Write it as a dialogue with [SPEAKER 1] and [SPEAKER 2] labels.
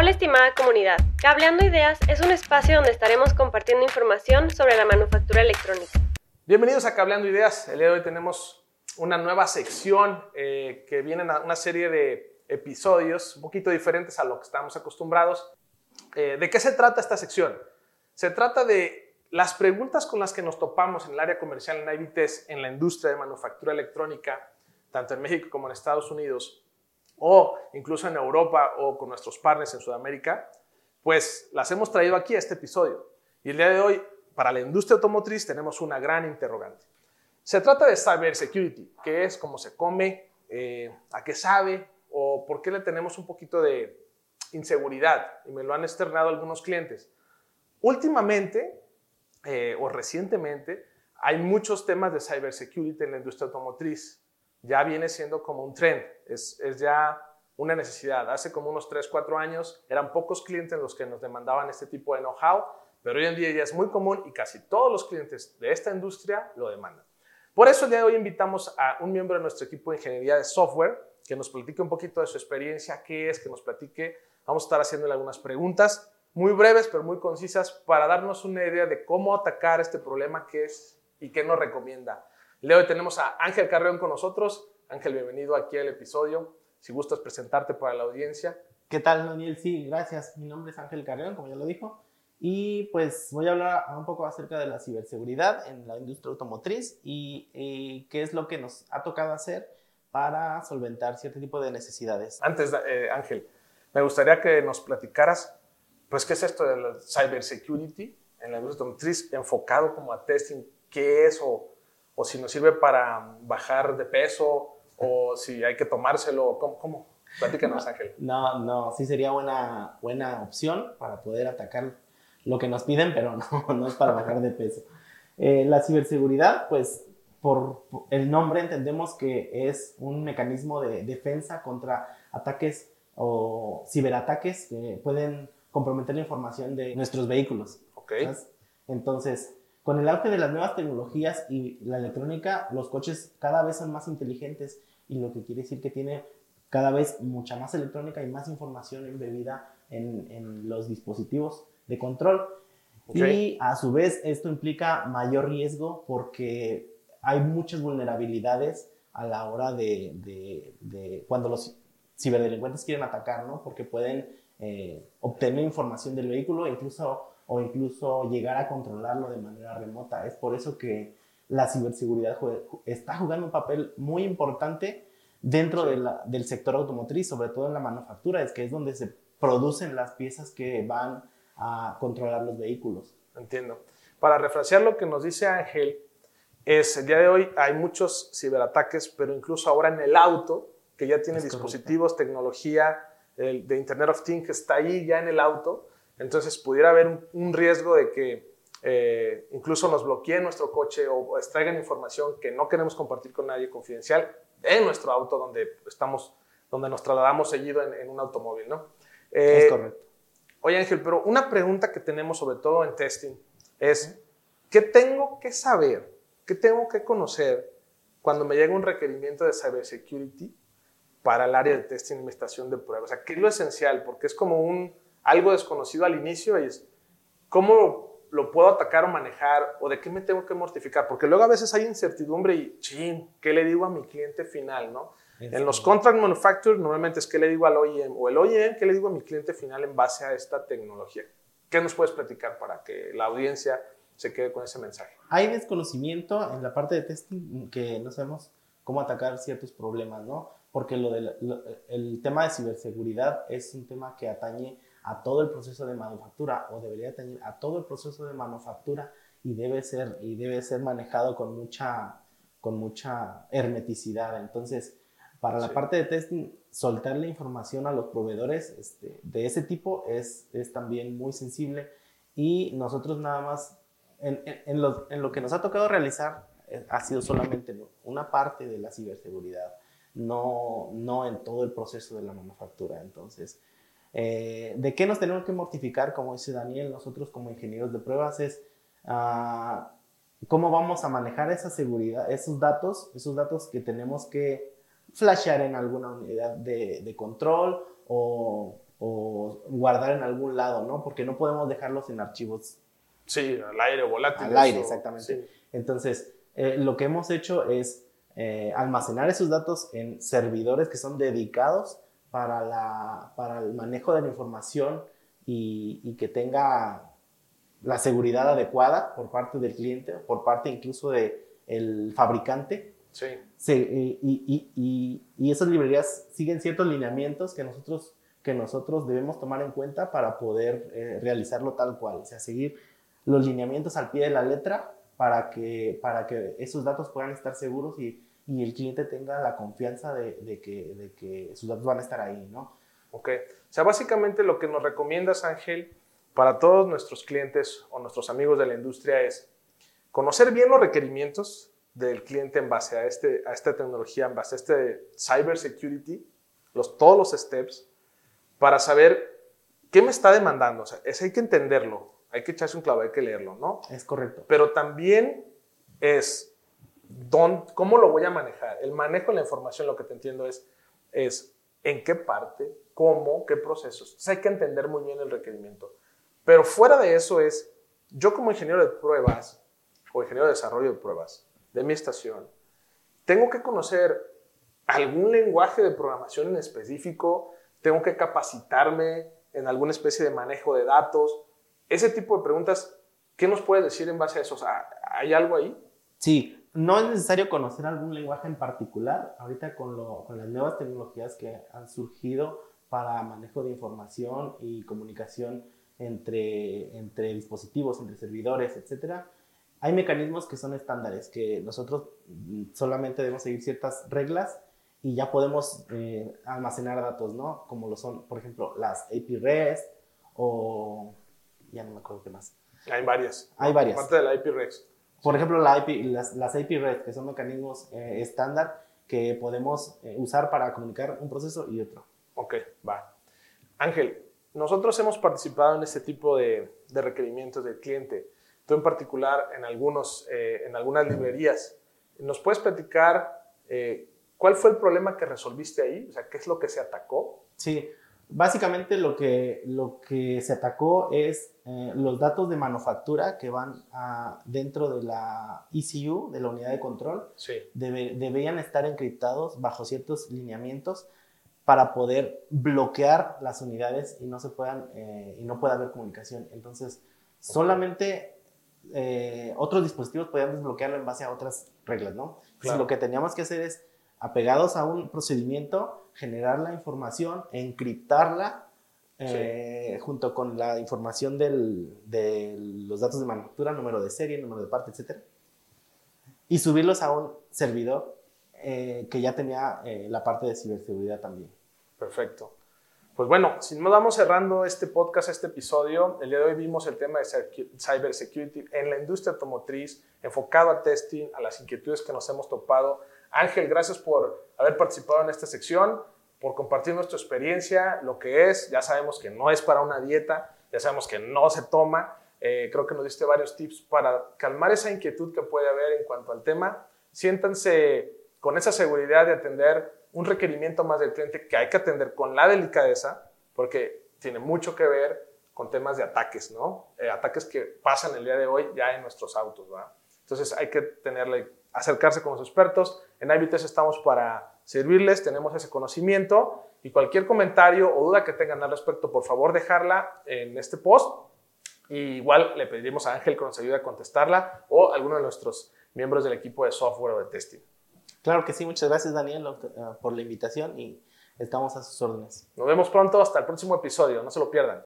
[SPEAKER 1] Hola estimada comunidad, Cableando Ideas es un espacio donde estaremos compartiendo información sobre la manufactura electrónica.
[SPEAKER 2] Bienvenidos a Cableando Ideas. El día de hoy tenemos una nueva sección eh, que viene una serie de episodios un poquito diferentes a lo que estamos acostumbrados. Eh, ¿De qué se trata esta sección? Se trata de las preguntas con las que nos topamos en el área comercial en IBTs, en la industria de manufactura electrónica, tanto en México como en Estados Unidos, o incluso en Europa o con nuestros partners en Sudamérica, pues las hemos traído aquí a este episodio. Y el día de hoy, para la industria automotriz, tenemos una gran interrogante. Se trata de cybersecurity, qué es, cómo se come, eh, a qué sabe o por qué le tenemos un poquito de inseguridad. Y me lo han externado algunos clientes. Últimamente, eh, o recientemente, hay muchos temas de cybersecurity en la industria automotriz ya viene siendo como un trend, es, ya una necesidad. Hace como unos 3, 4 años eran pocos clientes los que nos demandaban este tipo de know-how, pero hoy en día ya es muy común y casi todos los clientes de esta industria lo demandan. Por eso el día de hoy invitamos a un miembro de nuestro equipo de ingeniería de software que nos platique un poquito de su experiencia, qué es, que nos platique. Vamos a estar haciéndole algunas preguntas muy breves pero muy concisas para darnos una idea de cómo atacar este problema que es y qué nos recomienda. Leo, tenemos a Ángel Carreón con nosotros. Ángel, bienvenido aquí al episodio. Si gustas presentarte para la audiencia.
[SPEAKER 3] ¿Qué tal, Daniel? Sí, gracias. Mi nombre es Ángel Carreón, como ya lo dijo. Y pues voy a hablar un poco acerca de la ciberseguridad en la industria automotriz y, qué es lo que nos ha tocado hacer para solventar cierto tipo de necesidades.
[SPEAKER 2] Antes, eh, Ángel, me gustaría que nos platicaras, pues, qué es esto de la cybersecurity en la industria automotriz enfocado como a testing, qué es o o si nos sirve para bajar de peso, o si hay que tomárselo, ¿cómo? cómo? Platícanos, Ángel.
[SPEAKER 3] No, no, sí sería buena, buena opción para poder atacar lo que nos piden, pero no, no es para bajar de peso. Eh, la ciberseguridad, pues por, el nombre entendemos que es un mecanismo de defensa contra ataques o ciberataques que pueden comprometer la información de nuestros vehículos.
[SPEAKER 2] Okay.
[SPEAKER 3] Entonces, con el auge de las nuevas tecnologías y la electrónica, los coches cada vez son más inteligentes y lo que quiere decir que tiene cada vez mucha más electrónica y más información embebida en, en los dispositivos de control. Y a su vez esto implica mayor riesgo porque hay muchas vulnerabilidades a la hora de, de, de cuando los ciberdelincuentes quieren atacar, ¿no? Porque pueden eh, obtener información del vehículo e incluso o incluso llegar a controlarlo de manera remota. Es por eso que la ciberseguridad está jugando un papel muy importante dentro del sector automotriz, sobre todo en la manufactura, es que es donde se producen las piezas que van a controlar los vehículos.
[SPEAKER 2] Entiendo. Para refrasear lo que nos dice Ángel, es el día de hoy hay muchos ciberataques, pero incluso ahora en el auto, que ya tiene dispositivos, tecnología de Internet of Things que está ahí ya en el auto, entonces pudiera haber un, riesgo de que eh, incluso nos bloqueen nuestro coche o extraigan información que no queremos compartir con nadie confidencial en nuestro auto donde estamos, donde nos trasladamos seguido en, un automóvil, ¿no?
[SPEAKER 3] es eh, correcto.
[SPEAKER 2] Oye Ángel, pero una pregunta que tenemos sobre todo en testing es, ¿qué tengo que saber? ¿Qué tengo que conocer cuando me llega un requerimiento de cybersecurity para el área de testing y investigación de pruebas? O sea, ¿qué es lo esencial? Porque es como un algo desconocido al inicio y es, ¿cómo lo puedo atacar o manejar? ¿O de qué me tengo que mortificar? Porque luego a veces hay incertidumbre y, chin, ¿qué le digo a mi cliente final, no? En los contract manufacturers normalmente es qué le digo al OEM o el OEM qué le digo a mi cliente final en base a esta tecnología. ¿Qué nos puedes platicar para que la audiencia se quede con ese mensaje?
[SPEAKER 3] Hay desconocimiento en la parte de testing que no sabemos cómo atacar ciertos problemas, ¿no? Porque lo el tema de ciberseguridad es un tema que atañe a todo el proceso de manufactura o debería tener a todo el proceso de manufactura y debe ser, y debe ser manejado con mucha, con mucha hermeticidad. Entonces, para la parte de testing, soltar la información a los proveedores este, de ese tipo es, es también muy sensible y nosotros nada más, en, en, lo, en lo que nos ha tocado realizar, eh, ha sido solamente una parte de la ciberseguridad, no, no en todo el proceso de la manufactura. Entonces, eh, ¿De qué nos tenemos que mortificar, como dice Daniel, nosotros como ingenieros de pruebas? Es ah, cómo vamos a manejar esa seguridad, esos datos, esos datos que tenemos que flashear en alguna unidad de, control o, guardar en algún lado, ¿no? Porque no podemos dejarlos en archivos
[SPEAKER 2] Sí, al aire, volátiles.
[SPEAKER 3] al aire, exactamente.
[SPEAKER 2] sí.
[SPEAKER 3] Entonces, eh, lo que hemos hecho es eh, almacenar esos datos en servidores que son dedicados para, la, para el manejo de la información y, y que tenga la seguridad adecuada por parte del cliente, por parte incluso del fabricante.
[SPEAKER 2] Sí.
[SPEAKER 3] Y, y- y- y esas librerías siguen ciertos lineamientos que nosotros, que nosotros debemos tomar en cuenta para poder eh, realizarlo tal cual. O sea, seguir los lineamientos al pie de la letra para que, para que esos datos puedan estar seguros y, y el cliente tenga la confianza de, de que, de que sus datos van a estar ahí, ¿no?
[SPEAKER 2] Ok. O sea, básicamente lo que nos recomiendas, Ángel, para todos nuestros clientes o nuestros amigos de la industria es conocer bien los requerimientos del cliente en base a, este, a esta tecnología, en base a este cyber security, los, todos los steps, para saber qué me está demandando. O sea, es, hay que entenderlo, hay que echarse un clavo, hay que leerlo, ¿no?
[SPEAKER 3] Es correcto.
[SPEAKER 2] pero también es dón- cómo lo voy a manejar. El manejo de la información, lo que te entiendo es, es en qué parte, cómo, qué procesos. Entonces hay que entender muy bien el requerimiento. Pero fuera de eso es, yo como ingeniero de pruebas o ingeniero de desarrollo de pruebas de mi estación, tengo que conocer algún lenguaje de programación en específico, tengo que capacitarme en alguna especie de manejo de datos. Ese tipo de preguntas, ¿qué nos puedes decir en base a eso? O sea, ¿Hay algo ahí?
[SPEAKER 3] Sí, no es necesario conocer algún lenguaje en particular. Ahorita con, lo- con las nuevas tecnologías que han surgido para manejo de información y comunicación entre, entre dispositivos, entre servidores, etcétera, hay mecanismos que son estándares, que nosotros mm, solamente debemos seguir ciertas reglas y ya podemos eh, almacenar datos, ¿no? Como lo son, por ejemplo, las API REST o... ya no me acuerdo qué más.
[SPEAKER 2] Hay varias.
[SPEAKER 3] Hay varias.
[SPEAKER 2] Aparte de la IP REX.
[SPEAKER 3] Por ejemplo, la IP las, las API REST, que son mecanismos eh, estándar que podemos eh, usar para comunicar un proceso y otro.
[SPEAKER 2] Ok, va. Ángel, nosotros hemos participado en este tipo de, de requerimientos del cliente. Tú en particular en, algunos, eh, en algunas librerías. ¿Nos puedes platicar eh, cuál fue el problema que resolviste ahí? O sea, ¿qué es lo que se atacó?
[SPEAKER 3] Sí, básicamente lo que, lo que se atacó es eh, los datos de manufactura que van a- dentro de la ECU, de la unidad de control,
[SPEAKER 2] Sí.
[SPEAKER 3] debe- deberían estar encriptados bajo ciertos lineamientos para poder bloquear las unidades y no se puedan eh, y no pueda haber comunicación. Entonces, solamente eh, otros dispositivos podían desbloquearlo en base a otras reglas, ¿no? Entonces, lo que teníamos que hacer es, apegados a un procedimiento, generar la información, encriptarla eh, junto con la información del- de los datos de manufactura, número de serie, número de parte, etcétera, y subirlos a un servidor eh, que ya tenía eh, la parte de ciberseguridad también.
[SPEAKER 2] Perfecto. Pues bueno, si no vamos cerrando este podcast, este episodio, el día de hoy vimos el tema de secu- cybersecurity en la industria automotriz, enfocado a testing, a las inquietudes que nos hemos topado. Ángel, gracias por haber participado en esta sección, por compartir nuestra experiencia, lo que es. Ya sabemos que no es para una dieta, ya sabemos que no se toma. Eh, creo que nos diste varios tips para calmar esa inquietud que puede haber en cuanto al tema. Siéntanse con esa seguridad de atender un requerimiento más del cliente que hay que atender con la delicadeza, porque tiene mucho que ver con temas de ataques, ¿no? Eh, ataques que pasan el día de hoy ya en nuestros autos, ¿va? Entonces hay que tenerle, acercarse con los expertos. En IBTS estamos para servirles, tenemos ese conocimiento y cualquier comentario o duda que tengan al respecto, por favor dejarla en este post. Y igual le pediremos a Ángel que nos ayude a contestarla o a alguno de nuestros miembros del equipo de software o de testing.
[SPEAKER 3] Claro que sí, muchas gracias Daniel eh, por la invitación y estamos a sus órdenes.
[SPEAKER 2] Nos vemos pronto, hasta el próximo episodio, no se lo pierdan.